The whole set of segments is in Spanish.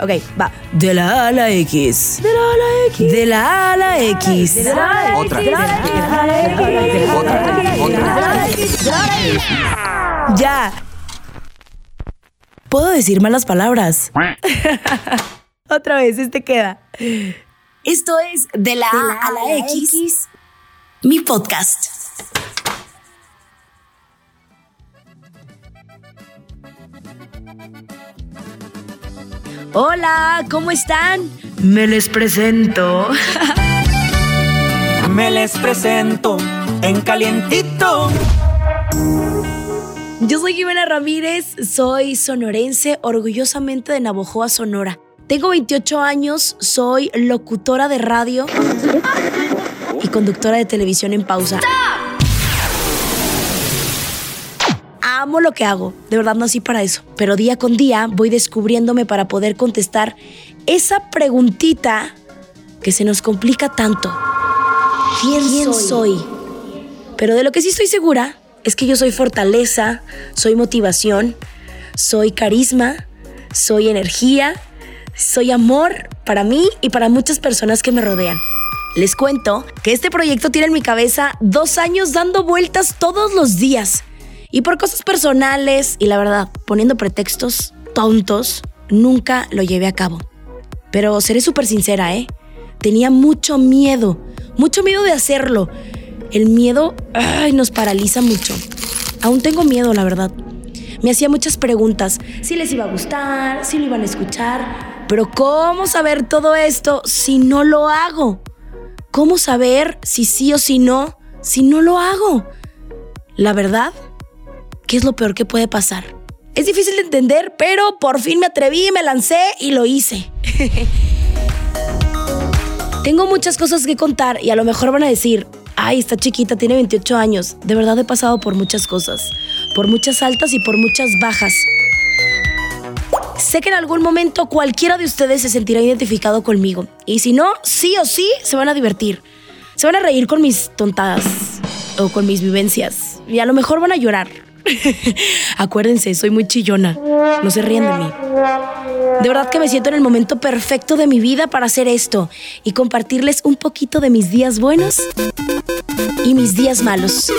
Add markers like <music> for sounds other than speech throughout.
Ok, va. De la A a la X. De la A a la X. De la A a la X. De la A a la Otra. X. De la A a la X. Otra. Otra. Ya. Puedo decir malas palabras. Otra vez, este queda. Esto es De la A a la X, mi podcast. Hola, ¿cómo están? Me les presento. <laughs> Me les presento en calientito. Yo soy Jimena Ramírez, soy sonorense, orgullosamente de Navojoa, Sonora. Tengo 28 años, soy locutora de radio y conductora de televisión en pausa. Amo lo que hago, de verdad nací para eso, pero día con día voy descubriéndome para poder contestar esa preguntita que se nos complica tanto. ¿Quién, soy? Pero de lo que sí estoy segura es que yo soy fortaleza, soy motivación, soy carisma, soy energía, soy amor para mí y para muchas personas que me rodean. Les cuento que este proyecto tiene en mi cabeza dos años dando vueltas todos los días. Y por cosas personales y la verdad, poniendo pretextos tontos, nunca lo llevé a cabo. Pero seré súper sincera, ¿eh? Tenía mucho miedo, mucho miedo de hacerlo. El miedo nos paraliza mucho. Aún tengo miedo, la verdad. Me hacía muchas preguntas. Si les iba a gustar, si lo iban a escuchar. Pero ¿cómo saber todo esto si no lo hago? ¿Cómo saber si sí o si no si no lo hago? La verdad, ¿qué es lo peor que puede pasar? Es difícil de entender, pero por fin me atreví, me lancé y lo hice. <laughs> Tengo muchas cosas que contar y a lo mejor van a decir, ay, está chiquita, tiene 28 años. De verdad he pasado por muchas cosas, por muchas altas y por muchas bajas. Sé que en algún momento cualquiera de ustedes se sentirá identificado conmigo. Y si no, sí o sí se van a divertir. Se van a reír con mis tontadas o con mis vivencias. Y a lo mejor van a llorar. <laughs> Acuérdense, soy muy chillona. No se ríen de mí. De verdad que me siento en el momento perfecto de mi vida para hacer esto y compartirles un poquito de mis días buenos y mis días malos.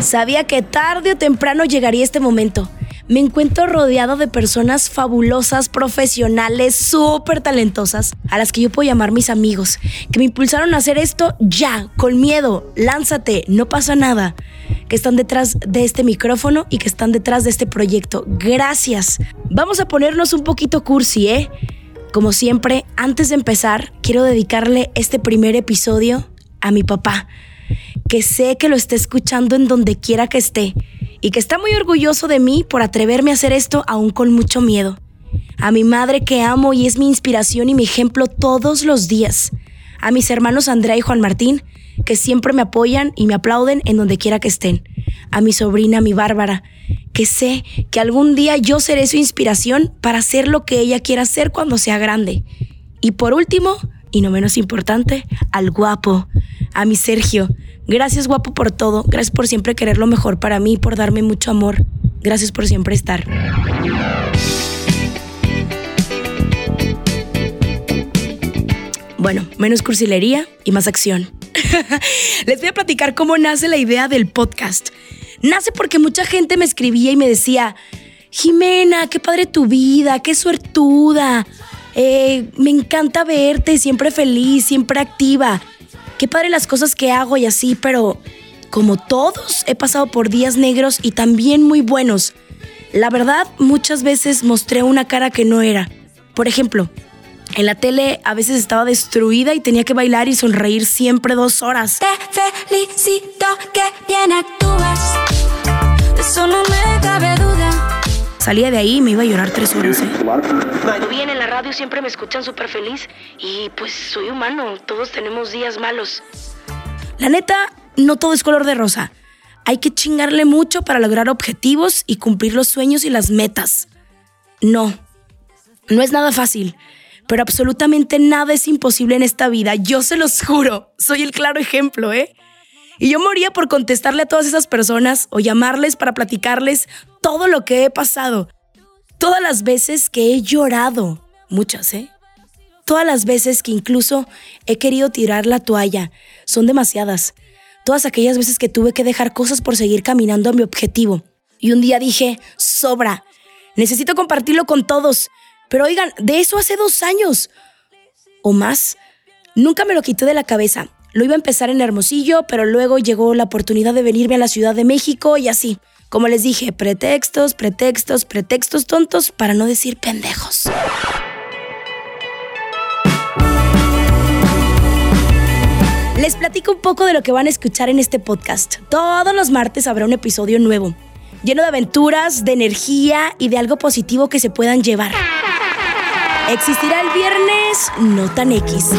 Sabía que tarde o temprano llegaría este momento. Me encuentro rodeado de personas fabulosas, profesionales, súper talentosas, a las que yo puedo llamar mis amigos, que me impulsaron a hacer esto ya, con miedo, lánzate, no pasa nada, que están detrás de este micrófono y que están detrás de este proyecto. Gracias. Vamos a ponernos un poquito cursi, ¿eh? Como siempre, antes de empezar, quiero dedicarle este primer episodio a mi papá, que sé que lo está escuchando en donde quiera que esté y que está muy orgulloso de mí por atreverme a hacer esto aún con mucho miedo. A mi madre que amo y es mi inspiración y mi ejemplo todos los días. A mis hermanos Andrea y Juan Martín, que siempre me apoyan y me aplauden en donde quiera que estén. A mi sobrina, mi Bárbara, que sé que algún día yo seré su inspiración para hacer lo que ella quiera hacer cuando sea grande. Y por último, y no menos importante, al guapo, a mi Sergio. Gracias guapo por todo, gracias por siempre querer lo mejor para mí, por darme mucho amor. Gracias por siempre estar. Bueno, menos cursilería y más acción. <laughs> Les voy a platicar cómo nace la idea del podcast. Nace porque mucha gente me escribía y me decía, Jimena, qué padre tu vida, qué suertuda. Eh, me encanta verte, siempre feliz, siempre activa. Qué padre las cosas que hago y así, pero como todos, he pasado por días negros y también muy buenos. La verdad, muchas veces mostré una cara que no era. Por ejemplo, en la tele a veces estaba destruida y tenía que bailar y sonreír siempre dos horas. Te felicito que bien actúas. De eso no me cabe duda. Salía de ahí y me iba a llorar tres horas, ¿eh? Cuando viene en la radio siempre me escuchan súper feliz y pues soy humano, todos tenemos días malos. La neta, no todo es color de rosa. Hay que chingarle mucho para lograr objetivos y cumplir los sueños y las metas. No, no es nada fácil, pero absolutamente nada es imposible en esta vida. Yo se los juro, soy el claro ejemplo, ¿eh? Y yo moría por contestarle a todas esas personas o llamarles para platicarles todo lo que he pasado. Todas las veces que he llorado, muchas, ¿eh? Todas las veces que incluso he querido tirar la toalla, son demasiadas. Todas aquellas veces que tuve que dejar cosas por seguir caminando a mi objetivo. Y un día dije, sobra, necesito compartirlo con todos. Pero oigan, de eso hace dos años o más. Nunca me lo quité de la cabeza. Lo iba a empezar en Hermosillo, pero luego llegó la oportunidad de venirme a la Ciudad de México y así. Como les dije, pretextos, pretextos, pretextos tontos para no decir pendejos. Les platico un poco de lo que van a escuchar en este podcast. Todos los martes habrá un episodio nuevo, lleno de aventuras, de energía y de algo positivo que se puedan llevar. Existirá el viernes no tan X,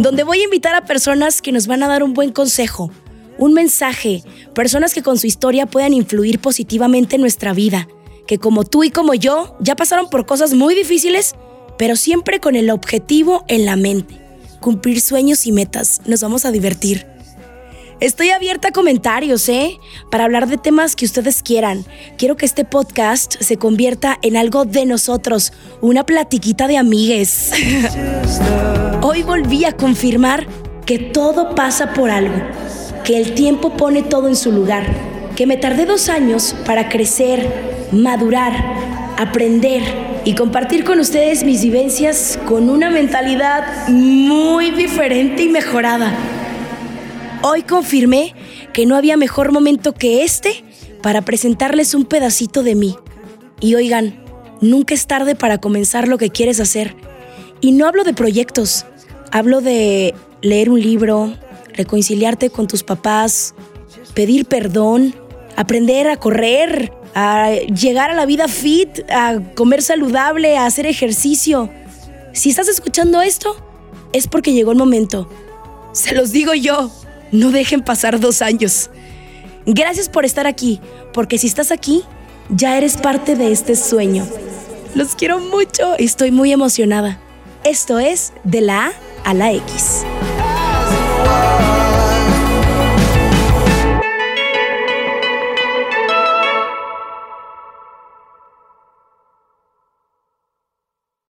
donde voy a invitar a personas que nos van a dar un buen consejo, un mensaje, personas que con su historia puedan influir positivamente en nuestra vida, que como tú y como yo ya pasaron por cosas muy difíciles, pero siempre con el objetivo en la mente, cumplir sueños y metas, nos vamos a divertir. Estoy abierta a comentarios, ¿eh? Para hablar de temas que ustedes quieran. Quiero que este podcast se convierta en algo de nosotros, una platiquita de amigues. <laughs> Hoy volví a confirmar que todo pasa por algo, que el tiempo pone todo en su lugar, que me tardé dos años para crecer, madurar, aprender y compartir con ustedes mis vivencias con una mentalidad muy diferente y mejorada. Hoy confirmé que no había mejor momento que este para presentarles un pedacito de mí. Y oigan, nunca es tarde para comenzar lo que quieres hacer. Y no hablo de proyectos, hablo de leer un libro, reconciliarte con tus papás, pedir perdón, aprender a correr, a llegar a la vida fit, a comer saludable, a hacer ejercicio. Si estás escuchando esto, es porque llegó el momento. Se los digo yo, no dejen pasar dos años. Gracias por estar aquí, porque si estás aquí, ya eres parte de este sueño. Los quiero mucho y estoy muy emocionada. Esto es de la A a la X.